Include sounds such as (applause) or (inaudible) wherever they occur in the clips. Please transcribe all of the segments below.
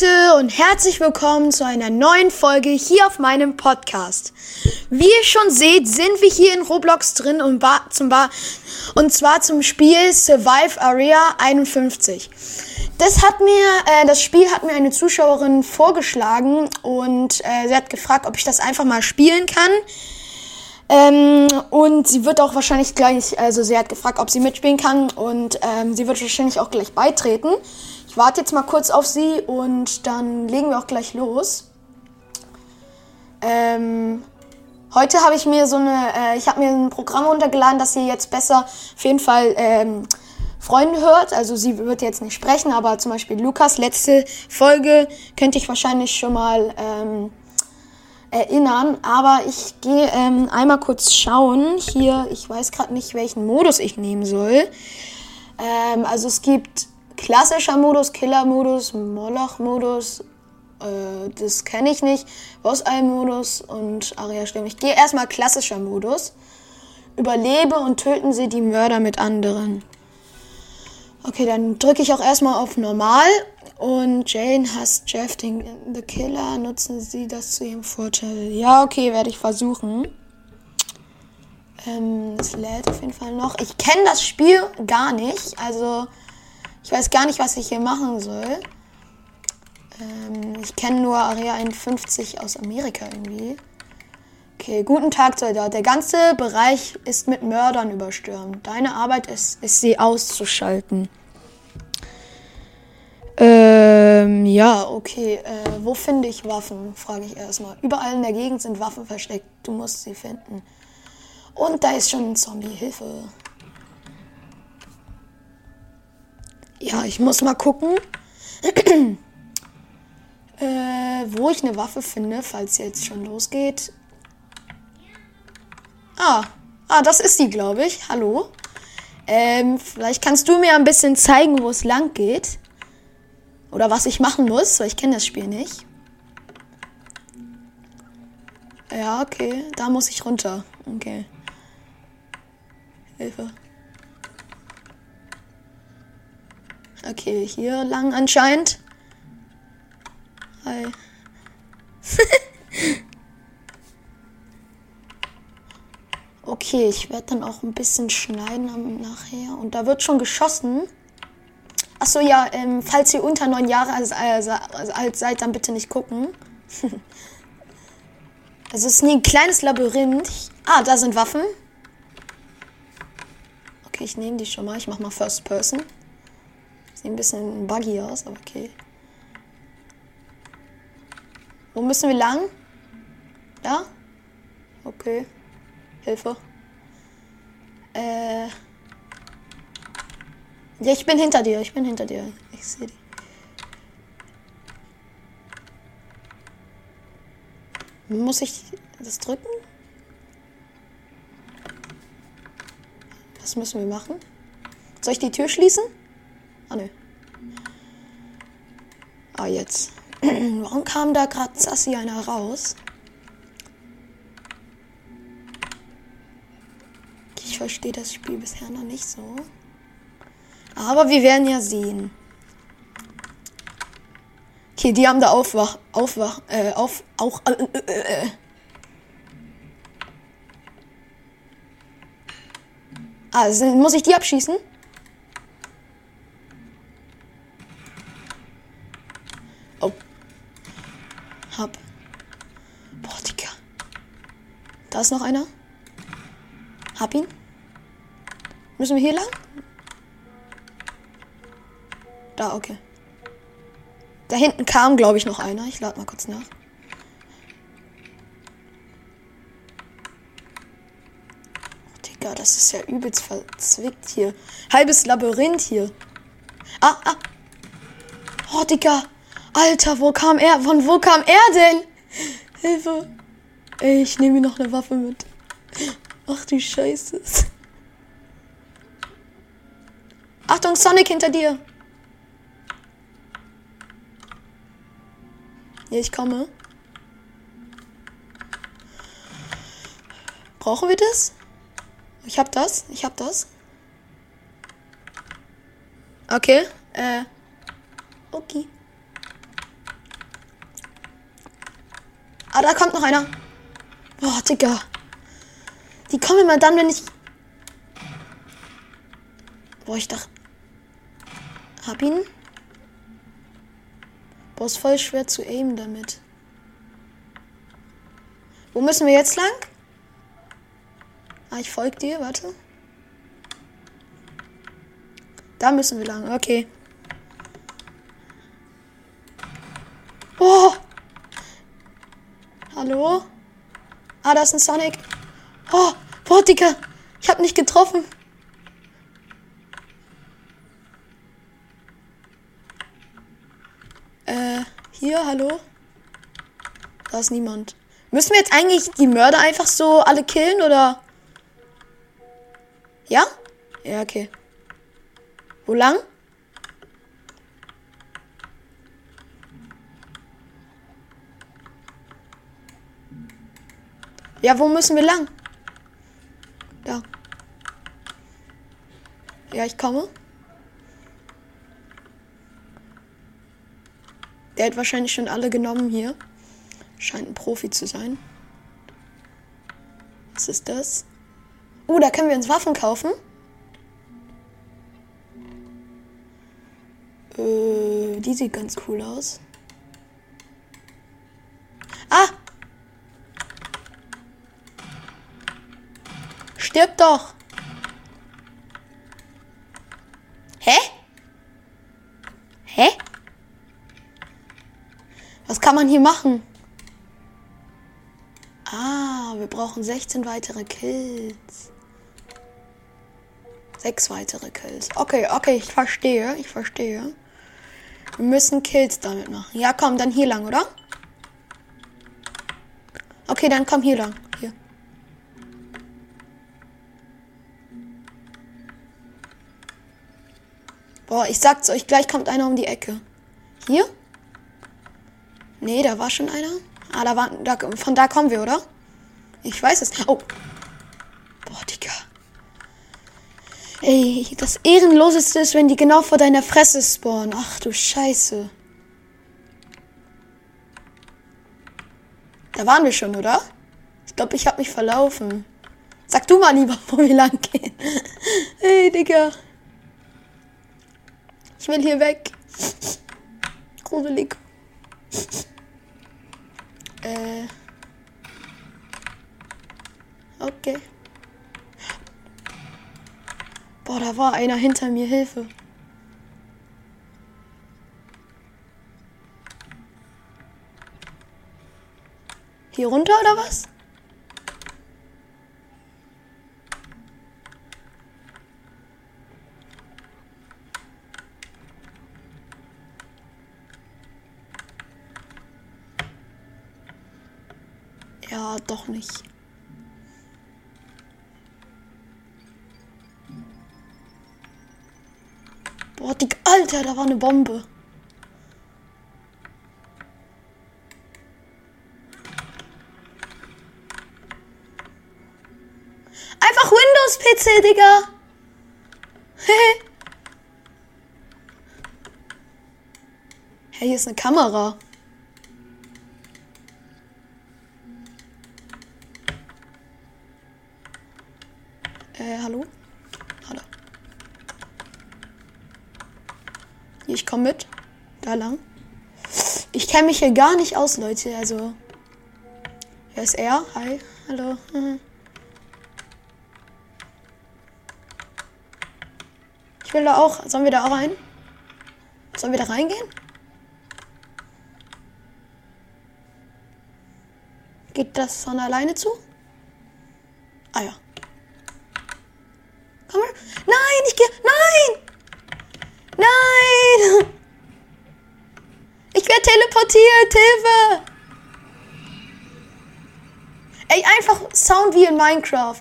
Leute und herzlich willkommen zu einer neuen Folge hier auf meinem Podcast. Wie ihr schon seht, sind wir hier in Roblox drin und, zum ba und zwar zum Spiel Survive Area 51. Das hat mir, äh, das Spiel hat mir eine Zuschauerin vorgeschlagen und äh, sie hat gefragt, ob ich das einfach mal spielen kann. Ähm, und sie wird auch wahrscheinlich gleich, also sie hat gefragt, ob sie mitspielen kann und ähm, sie wird wahrscheinlich auch gleich beitreten. Ich warte jetzt mal kurz auf sie und dann legen wir auch gleich los. Ähm, heute habe ich mir so eine, äh, ich habe mir ein Programm runtergeladen, dass sie jetzt besser auf jeden Fall ähm, Freunde hört. Also sie wird jetzt nicht sprechen, aber zum Beispiel Lukas, letzte Folge könnte ich wahrscheinlich schon mal ähm, erinnern. Aber ich gehe ähm, einmal kurz schauen. Hier, ich weiß gerade nicht, welchen Modus ich nehmen soll. Ähm, also es gibt klassischer Modus, Killer-Modus, Moloch-Modus, äh, das kenne ich nicht, Boss-Eye-Modus und Aria-Stimme. Ich gehe erstmal klassischer Modus. Überlebe und töten Sie die Mörder mit anderen. Okay, dann drücke ich auch erstmal auf Normal. Und Jane hasst Jeff, den The Killer. Nutzen Sie das zu Ihrem Vorteil. Ja, okay, werde ich versuchen. Ähm, es lädt auf jeden Fall noch. Ich kenne das Spiel gar nicht. Also, ich weiß gar nicht, was ich hier machen soll. Ähm, ich kenne nur Area 51 aus Amerika irgendwie. Okay, guten Tag, Soldat. Der ganze Bereich ist mit Mördern überstürmt. Deine Arbeit ist, ist sie auszuschalten. Ähm, ja, okay. Äh, wo finde ich Waffen? Frage ich erstmal. Überall in der Gegend sind Waffen versteckt. Du musst sie finden. Und da ist schon ein Zombie. Hilfe. Ja, ich muss mal gucken, (clears throat) äh, wo ich eine Waffe finde, falls jetzt schon losgeht. Ah, ah, das ist die, glaube ich. Hallo. Ähm, vielleicht kannst du mir ein bisschen zeigen, wo es lang geht. Oder was ich machen muss, weil ich kenne das Spiel nicht. Ja, okay. Da muss ich runter. Okay. Hilfe. Okay, hier lang anscheinend. Hi. (laughs) okay, ich werde dann auch ein bisschen schneiden nachher. Und da wird schon geschossen. Achso, ja, ähm, falls ihr unter neun Jahre alt seid, dann bitte nicht gucken. (laughs) also es ist nie ein kleines Labyrinth. Ah, da sind Waffen. Okay, ich nehme die schon mal. Ich mache mal First Person. Sieht ein bisschen buggy aus, aber okay. Wo müssen wir lang? Da? Okay. Hilfe. Äh. Ja, ich bin hinter dir. Ich bin hinter dir. Ich sehe dich. Muss ich das drücken? Was müssen wir machen? Soll ich die Tür schließen? Ah, ne. Ah, jetzt. (clears throat) Warum kam da gerade Sassy einer raus? Ich verstehe das Spiel bisher noch nicht so. Aber wir werden ja sehen. Okay, die haben da Aufwach, Aufwach, äh, auf, auch, äh, äh, äh. Ah, muss ich die abschießen? Hab. Boah, Digga. Da ist noch einer. Hab ihn. Müssen wir hier lang? Da, okay. Da hinten kam, glaube ich, noch einer. Ich lade mal kurz nach. Oh, Digga, das ist ja übelst verzwickt hier. Halbes Labyrinth hier. Ah, ah. Oh, Digga. Alter, wo kam er? Von wo kam er denn? Hilfe. Ey, ich nehme mir noch eine Waffe mit. Ach du Scheiße. Achtung, Sonic hinter dir. Ich komme. Brauchen wir das? Ich hab das. Ich hab das. Okay. Äh. Okay. Ah, da kommt noch einer. Boah, Digga. Die kommen immer dann, wenn ich... Boah, ich dachte... Hab ihn. Boah, ist voll schwer zu aimen damit. Wo müssen wir jetzt lang? Ah, ich folge dir, warte. Da müssen wir lang, okay. Oh! Hallo? Ah, da ist ein Sonic. Oh, Digga. Ich hab nicht getroffen. Äh, hier, hallo? Da ist niemand. Müssen wir jetzt eigentlich die Mörder einfach so alle killen, oder? Ja? Ja, okay. Wo lang? Ja, wo müssen wir lang? Da. Ja, ich komme. Der hat wahrscheinlich schon alle genommen hier. Scheint ein Profi zu sein. Was ist das? Oh, da können wir uns Waffen kaufen. Äh, die sieht ganz cool aus. Ah! Stirb doch! Kann man hier machen? Ah, wir brauchen 16 weitere Kills. Sechs weitere Kills. Okay, okay, ich verstehe, ich verstehe. Wir müssen Kills damit machen. Ja, komm, dann hier lang, oder? Okay, dann komm hier lang. Hier. Boah, ich sag's euch, gleich kommt einer um die Ecke. Hier? Nee, da war schon einer. Ah, da war, da, von da kommen wir, oder? Ich weiß es. Oh. Boah, Digga. Ey, das Ehrenloseste ist, wenn die genau vor deiner Fresse spawnen. Ach du Scheiße. Da waren wir schon, oder? Ich glaube, ich habe mich verlaufen. Sag du mal lieber, (laughs) wo wir lang gehen. Ey, Digga. Ich will hier weg. Gruselig. Äh. Okay. Boah, da war einer hinter mir. Hilfe. Hier runter oder was? Ja, doch nicht. Boah, die, Alter, da war eine Bombe. Einfach Windows-PC, Digga. (laughs) hey, hier ist eine Kamera. Äh, hallo? Hallo. Ich komme mit. Da lang. Ich kenne mich hier gar nicht aus, Leute. Also. Wer ist er? Hi. Hallo. (laughs) Ich will da auch. Sollen wir da auch rein? Sollen wir da reingehen? Geht das von alleine zu? Ah ja. Komm mal. Nein, ich gehe. Nein! Nein! Ich werde teleportiert, Hilfe! Ey, einfach Sound wie in Minecraft.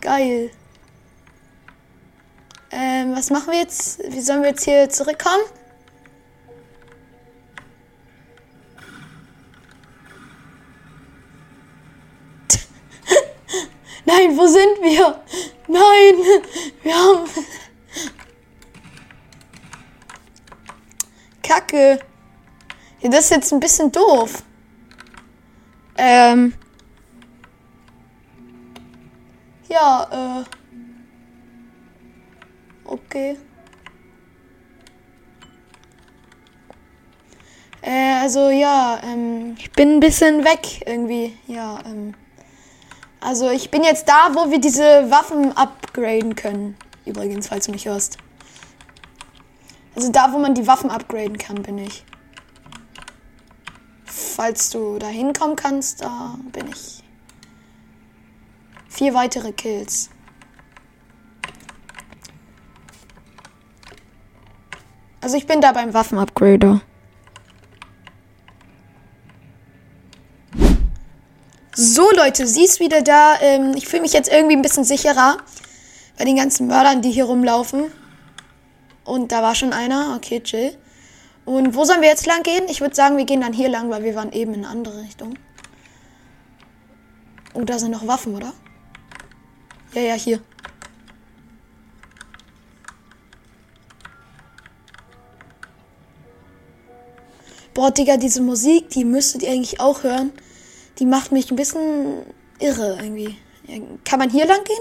Geil. Ähm, was machen wir jetzt? Wie sollen wir jetzt hier zurückkommen? (laughs) Nein, wo sind wir? Nein, wir haben... Kacke. Ja, das ist jetzt ein bisschen doof. Ähm. Ja, äh. Okay. Äh, also ja, ähm, ich bin ein bisschen weg irgendwie. Ja, ähm. Also ich bin jetzt da, wo wir diese Waffen upgraden können. Übrigens, falls du mich hörst. Also da, wo man die Waffen upgraden kann, bin ich. Falls du da hinkommen kannst, da bin ich. Vier weitere Kills. Also ich bin da beim Waffenupgrader. So Leute, sie ist wieder da. Ähm, ich fühle mich jetzt irgendwie ein bisschen sicherer bei den ganzen Mördern, die hier rumlaufen. Und da war schon einer. Okay, chill. Und wo sollen wir jetzt lang gehen? Ich würde sagen, wir gehen dann hier lang, weil wir waren eben in eine andere Richtung. Oh, da sind noch Waffen, oder? Ja, ja, hier. Boah, Digga, diese Musik, die müsstet ihr eigentlich auch hören. Die macht mich ein bisschen irre irgendwie. Kann man hier lang gehen?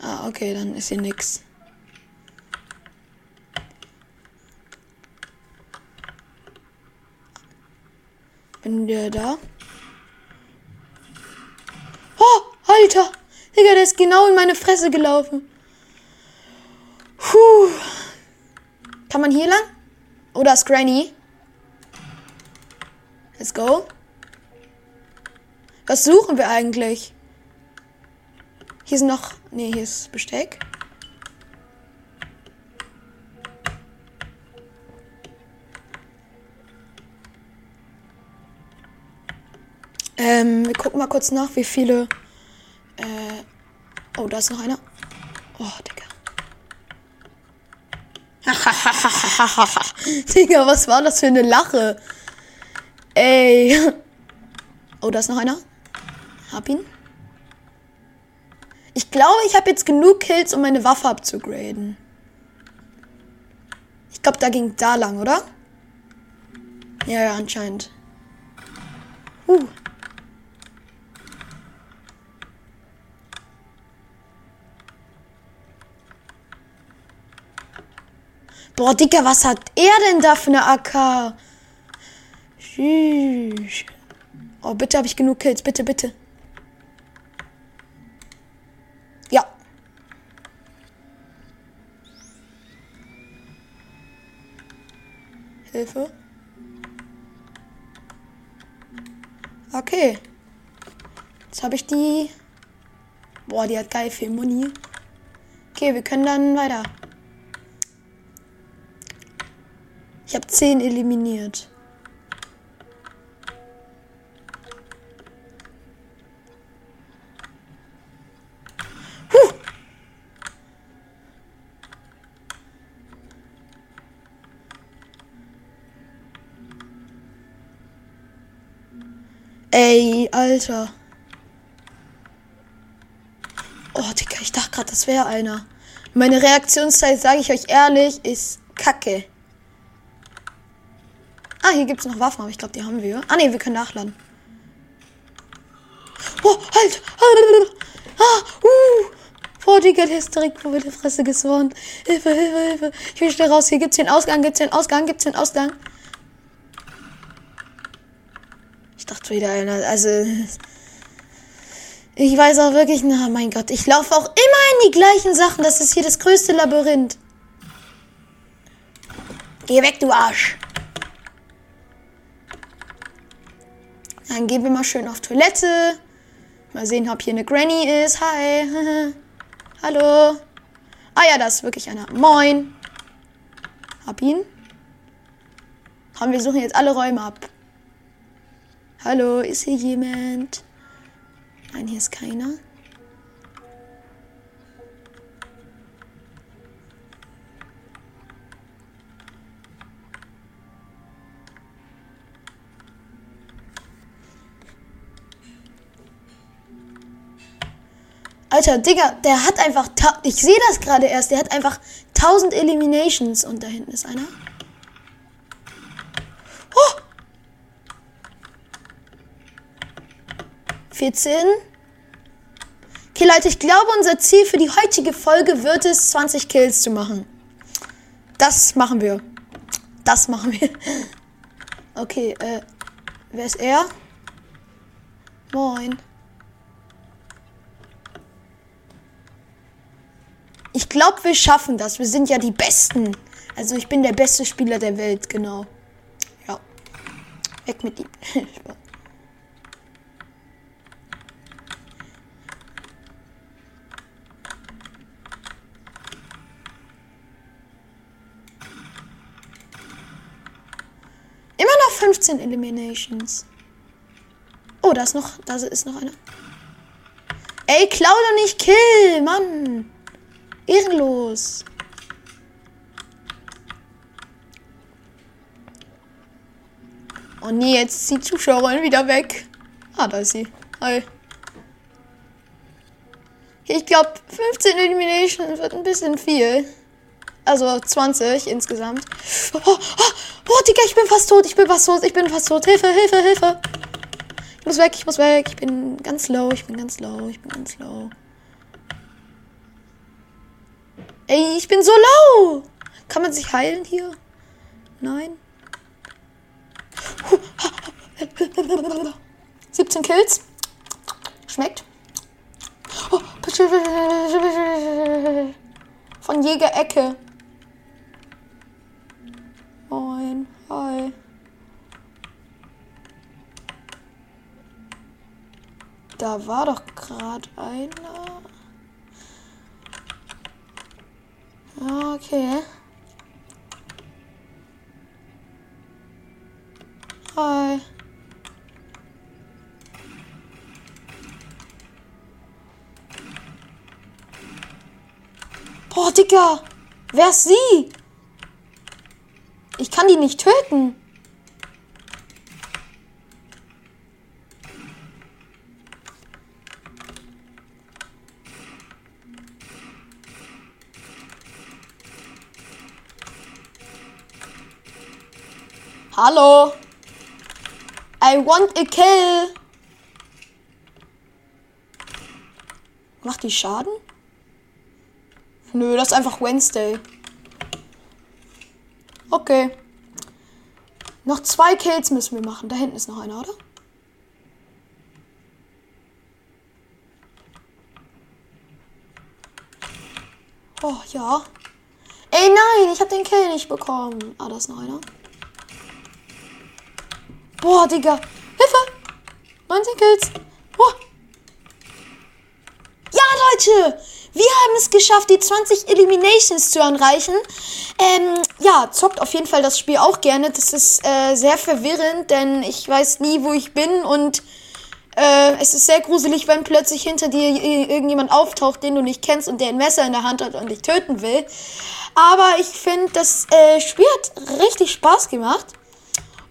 Ah, okay, dann ist hier nix. Bin wir da? Oh, Alter! Digga, der ist genau in meine Fresse gelaufen. Puh. Kann man hier lang? Oder ist Granny? Let's go. Was suchen wir eigentlich? Hier sind noch. Nee, hier ist Besteck. Ähm, wir gucken mal kurz nach, wie viele. Äh, oh, da ist noch einer. Oh, Digga. (laughs) Digga, was war das für eine Lache? Ey. Oh, da ist noch einer. Hab ihn. Ich glaube, ich habe jetzt genug Kills, um meine Waffe abzugraden. Ich glaube, da ging da lang, oder? Ja, ja, anscheinend. Uh. Boah, Dicker, was hat er denn da für eine AK? Oh, bitte habe ich genug Kills. Bitte, bitte. Hilfe. Okay. Jetzt habe ich die. Boah, die hat geil viel Muni. Okay, wir können dann weiter. Ich habe 10 eliminiert. Ey, Alter. Oh, Digga, ich dachte gerade, das wäre einer. Meine Reaktionszeit, sage ich euch ehrlich, ist kacke. Ah, hier gibt es noch Waffen, aber ich glaube, die haben wir. Ah, ne, wir können nachladen. Oh, halt! Ah, uh! Boah, Digga, der ist direkt vor der Fresse geswont. Hilfe, Hilfe, Hilfe. Ich will schnell raus. Hier gibt's den Ausgang, gibt's den Ausgang, gibt's den Ausgang. Dachte wieder. Also. Ich weiß auch wirklich, na mein Gott, ich laufe auch immer in die gleichen Sachen. Das ist hier das größte Labyrinth. Geh weg, du Arsch. Dann gehen wir mal schön auf Toilette. Mal sehen, ob hier eine Granny ist. Hi. (laughs) Hallo. Ah ja, da ist wirklich einer. Moin. Hab ihn. Komm, wir suchen jetzt alle Räume ab. Hallo, ist hier jemand? Nein, hier ist keiner. Alter, Digga, der hat einfach, ich sehe das gerade erst, der hat einfach 1000 Eliminations. Und da hinten ist einer. 14. Okay, Leute, ich glaube, unser Ziel für die heutige Folge wird es, 20 Kills zu machen. Das machen wir. Das machen wir. (laughs) Okay, äh, wer ist er? Moin. Ich glaube, wir schaffen das. Wir sind ja die Besten. Also ich bin der beste Spieler der Welt, genau. Ja. Weg mit ihm. (laughs) 14 Eliminations. Oh, da ist noch, da ist noch einer. Ey, klau doch nicht Kill, Mann. Ehrenlos. Oh nee, jetzt ist die Zuschauerin wieder weg. Ah, da ist sie. Hi. Ich glaube, 15 Eliminations wird ein bisschen viel. Also 20 insgesamt. Oh, oh oh, Digga, ich bin fast tot. Ich bin fast tot. Ich bin fast tot. Hilfe, Hilfe, Hilfe. Ich muss weg, ich muss weg. Ich bin ganz low. Ich bin ganz low. Ich bin ganz low. Ey, ich bin so low. Kann man sich heilen hier? Nein. 17 Kills. Schmeckt. Von Jäger Ecke. Moin. Hi. Da war doch gerade einer. Okay. Hi. Boah, Digga. Wer ist sie? Kann die nicht töten. Hallo. I want a kill. Macht die Schaden? Nö, das ist einfach Wednesday. Okay. Noch zwei Kills müssen wir machen. Da hinten ist noch einer, oder? Oh, ja. Ey, nein, ich habe den Kill nicht bekommen. Ah, da ist noch einer. Boah, Digga. Hilfe! 19 Kills. Boah. Ja, Leute! Wir haben es geschafft, die 20 Eliminations zu erreichen. Ähm, ja, zockt auf jeden Fall das Spiel auch gerne. Das ist äh, sehr verwirrend, denn ich weiß nie, wo ich bin und äh, es ist sehr gruselig, wenn plötzlich hinter dir irgendjemand auftaucht, den du nicht kennst und der ein Messer in der Hand hat und dich töten will. Aber ich finde, das äh, Spiel hat richtig Spaß gemacht.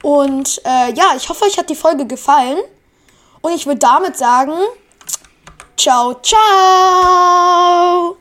Und äh, ja, ich hoffe, euch hat die Folge gefallen. Und ich würde damit sagen, ciao, ciao.